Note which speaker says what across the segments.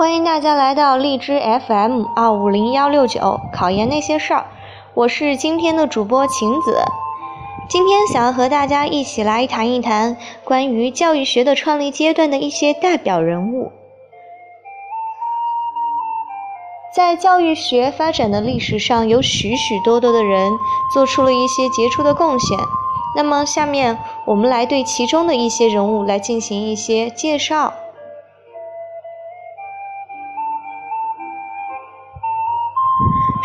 Speaker 1: 欢迎大家来到荔枝 FM 二五零幺六九考研那些事儿，我是今天的主播晴子。今天想要和大家一起来谈一谈关于教育学的创立阶段的一些代表人物。在教育学发展的历史上，有许许多多的人做出了一些杰出的贡献。那么，下面我们来对其中的一些人物来进行一些介绍。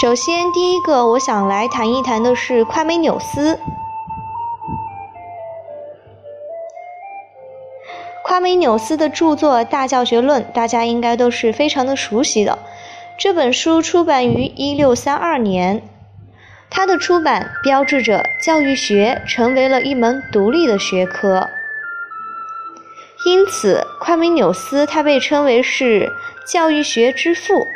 Speaker 1: 首先，第一个我想来谈一谈的是夸美纽斯。夸美纽斯的著作《大教学论》，大家应该都是非常的熟悉的。这本书出版于一六三二年，它的出版标志着教育学成为了一门独立的学科。因此，夸美纽斯他被称为是教育学之父。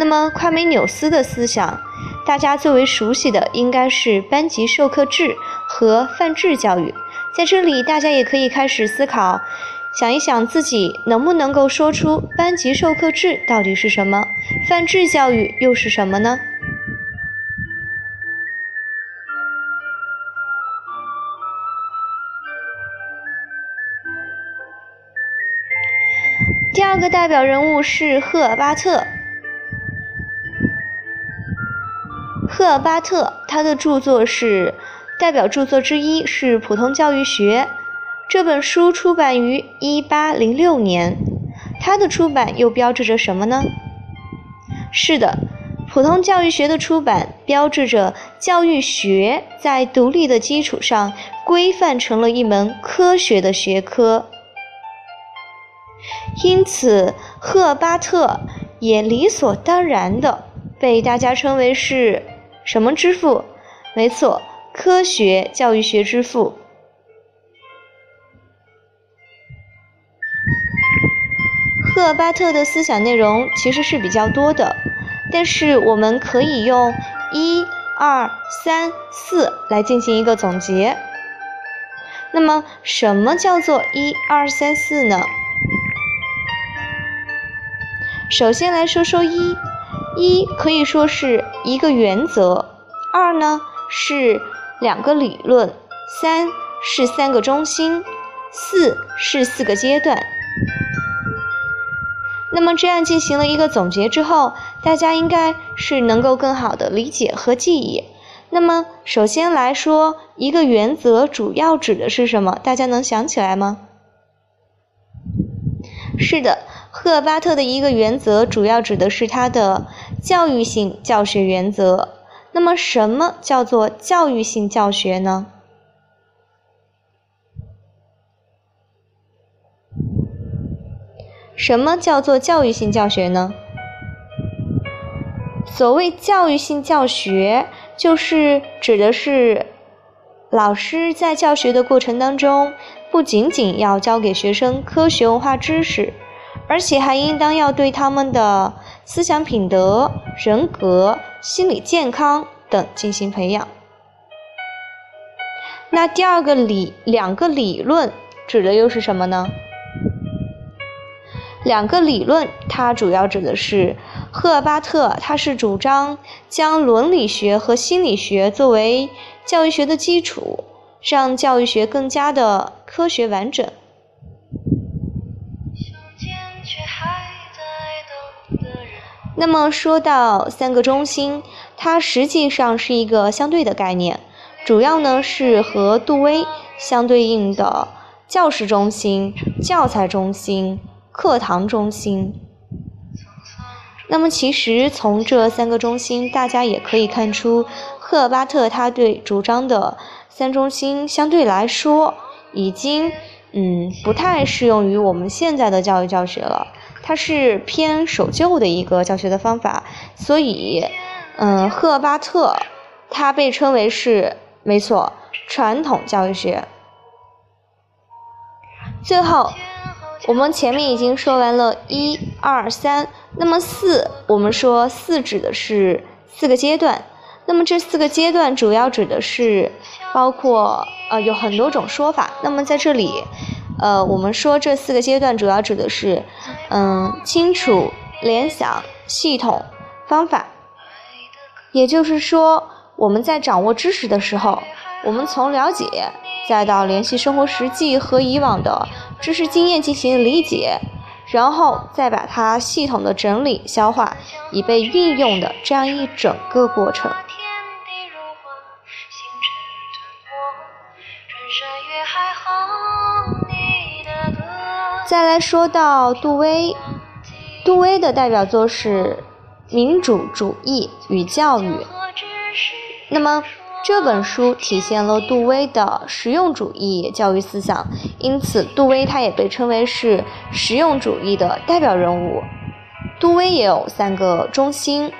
Speaker 1: 那么，夸美纽斯的思想，大家最为熟悉的应该是班级授课制和泛制教育。在这里，大家也可以开始思考，想一想自己能不能够说出班级授课制到底是什么，泛制教育又是什么呢？第二个代表人物是赫尔巴特。赫尔巴特，他的著作是代表著作之一是《普通教育学》这本书出版于一八零六年。它的出版又标志着什么呢？是的，《普通教育学》的出版标志着教育学在独立的基础上规范成了一门科学的学科。因此，赫巴特也理所当然的被大家称为是。什么之父？没错，科学教育学之父。赫尔巴特的思想内容其实是比较多的，但是我们可以用一、二、三、四来进行一个总结。那么，什么叫做一、二、三、四呢？首先来说说一。一可以说是一个原则，二呢是两个理论，三是三个中心，四是四个阶段。那么这样进行了一个总结之后，大家应该是能够更好的理解和记忆。那么首先来说，一个原则主要指的是什么？大家能想起来吗？是的。赫巴特的一个原则，主要指的是他的教育性教学原则。那么，什么叫做教育性教学呢？什么叫做教育性教学呢？所谓教育性教学，就是指的是老师在教学的过程当中，不仅仅要教给学生科学文化知识。而且还应当要对他们的思想品德、人格、心理健康等进行培养。那第二个理，两个理论指的又是什么呢？两个理论，它主要指的是赫尔巴特，他是主张将伦理学和心理学作为教育学的基础，让教育学更加的科学完整。那么说到三个中心，它实际上是一个相对的概念，主要呢是和杜威相对应的教师中心、教材中心、课堂中心。那么其实从这三个中心，大家也可以看出，赫尔巴特他对主张的三中心相对来说，已经嗯不太适用于我们现在的教育教学了。它是偏守旧的一个教学的方法，所以，嗯，赫巴特他被称为是没错传统教育学。最后，我们前面已经说完了一二三，那么四，我们说四指的是四个阶段，那么这四个阶段主要指的是包括呃有很多种说法，那么在这里。呃，我们说这四个阶段主要指的是，嗯，清楚、联想、系统、方法。也就是说，我们在掌握知识的时候，我们从了解，再到联系生活实际和以往的知识经验进行理解，然后再把它系统的整理消化，以被运用的这样一整个过程。再来说到杜威，杜威的代表作是《民主主义与教育》。那么这本书体现了杜威的实用主义教育思想，因此杜威他也被称为是实用主义的代表人物。杜威也有三个中心，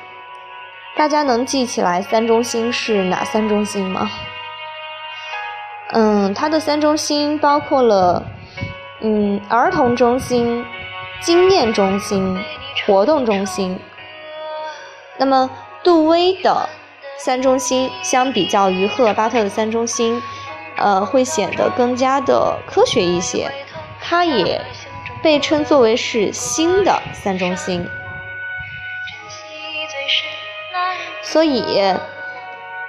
Speaker 1: 大家能记起来三中心是哪三中心吗？嗯，他的三中心包括了。嗯，儿童中心、经验中心、活动中心。那么，杜威的三中心相比较于赫尔巴特的三中心，呃，会显得更加的科学一些。它也被称作为是新的三中心。所以，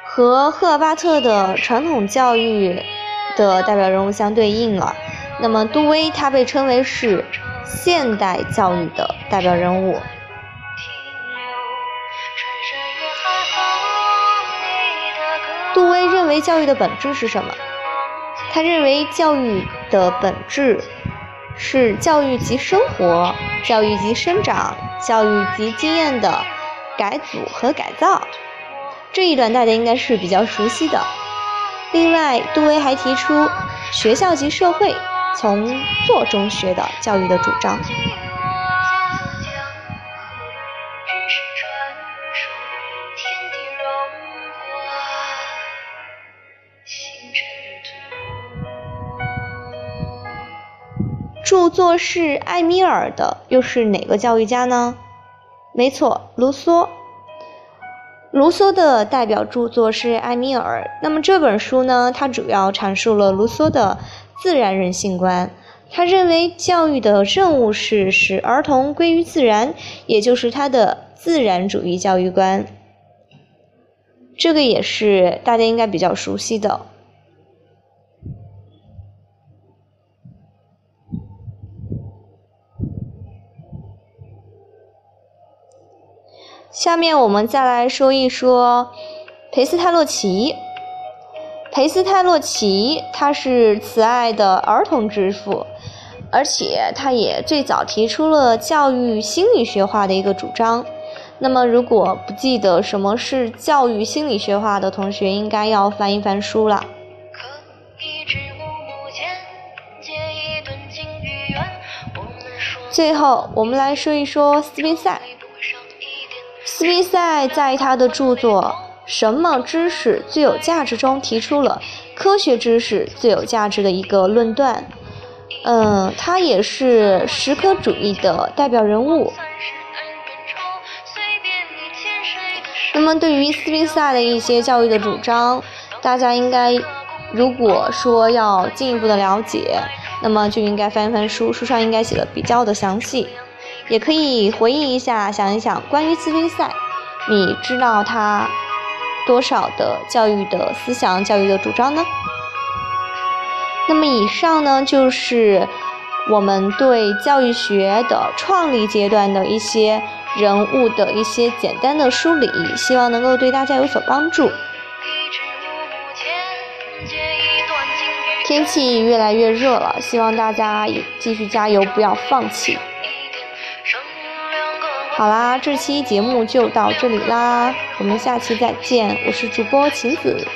Speaker 1: 和赫尔巴特的传统教育的代表人物相对应了。那么，杜威他被称为是现代教育的代表人物。杜威认为教育的本质是什么？他认为教育的本质是教育及生活、教育及生长、教育及经验的改组和改造。这一段大家应该是比较熟悉的。另外，杜威还提出学校及社会。从做中学的教育的主张。著作是埃米尔的，又是哪个教育家呢？没错，卢梭。卢梭的代表著作是埃米尔。那么这本书呢？它主要阐述了卢梭的。自然人性观，他认为教育的任务是使儿童归于自然，也就是他的自然主义教育观。这个也是大家应该比较熟悉的。下面我们再来说一说裴斯泰洛奇。裴斯泰洛奇，他是慈爱的儿童之父，而且他也最早提出了教育心理学化的一个主张。那么，如果不记得什么是教育心理学化的同学，应该要翻一翻书了。最后，我们来说一说斯宾塞。斯宾塞在他的著作。什么知识最有价值？中提出了科学知识最有价值的一个论断。嗯，他也是实科主义的代表人物。那么，对于斯宾塞的一些教育的主张，大家应该如果说要进一步的了解，那么就应该翻一翻书，书上应该写的比较的详细。也可以回忆一下，想一想关于斯宾塞，你知道他？多少的教育的思想、教育的主张呢？那么以上呢，就是我们对教育学的创立阶段的一些人物的一些简单的梳理，希望能够对大家有所帮助。天气越来越热了，希望大家继续加油，不要放弃。好啦，这期节目就到这里啦，我们下期再见，我是主播晴子。